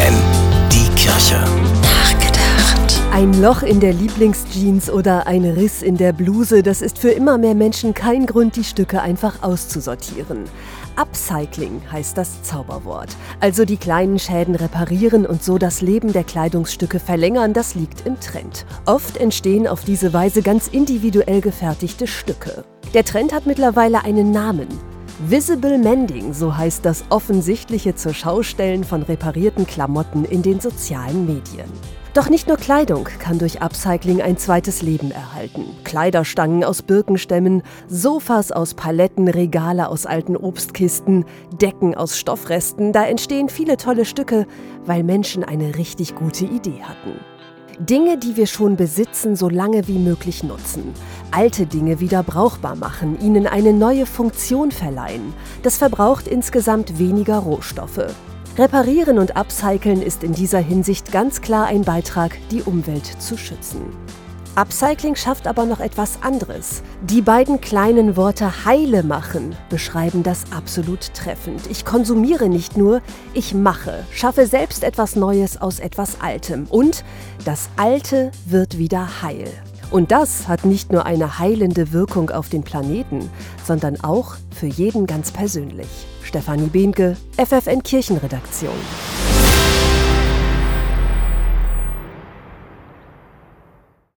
FFN, die Kirche. Nachgedacht. Ein Loch in der Lieblingsjeans oder ein Riss in der Bluse, das ist für immer mehr Menschen kein Grund, die Stücke einfach auszusortieren. Upcycling heißt das Zauberwort. Also die kleinen Schäden reparieren und so das Leben der Kleidungsstücke verlängern, das liegt im Trend. Oft entstehen auf diese Weise ganz individuell gefertigte Stücke. Der Trend hat mittlerweile einen Namen. Visible Mending, so heißt das offensichtliche zur Schaustellen von reparierten Klamotten in den sozialen Medien. Doch nicht nur Kleidung kann durch Upcycling ein zweites Leben erhalten. Kleiderstangen aus Birkenstämmen, Sofas aus Paletten, Regale aus alten Obstkisten, Decken aus Stoffresten, da entstehen viele tolle Stücke, weil Menschen eine richtig gute Idee hatten. Dinge, die wir schon besitzen, so lange wie möglich nutzen. Alte Dinge wieder brauchbar machen, ihnen eine neue Funktion verleihen. Das verbraucht insgesamt weniger Rohstoffe. Reparieren und upcyclen ist in dieser Hinsicht ganz klar ein Beitrag, die Umwelt zu schützen. Upcycling schafft aber noch etwas anderes. Die beiden kleinen Worte heile machen beschreiben das absolut treffend. Ich konsumiere nicht nur, ich mache, schaffe selbst etwas Neues aus etwas Altem und das Alte wird wieder heil. Und das hat nicht nur eine heilende Wirkung auf den Planeten, sondern auch für jeden ganz persönlich. Stefanie Behnke, FFN Kirchenredaktion.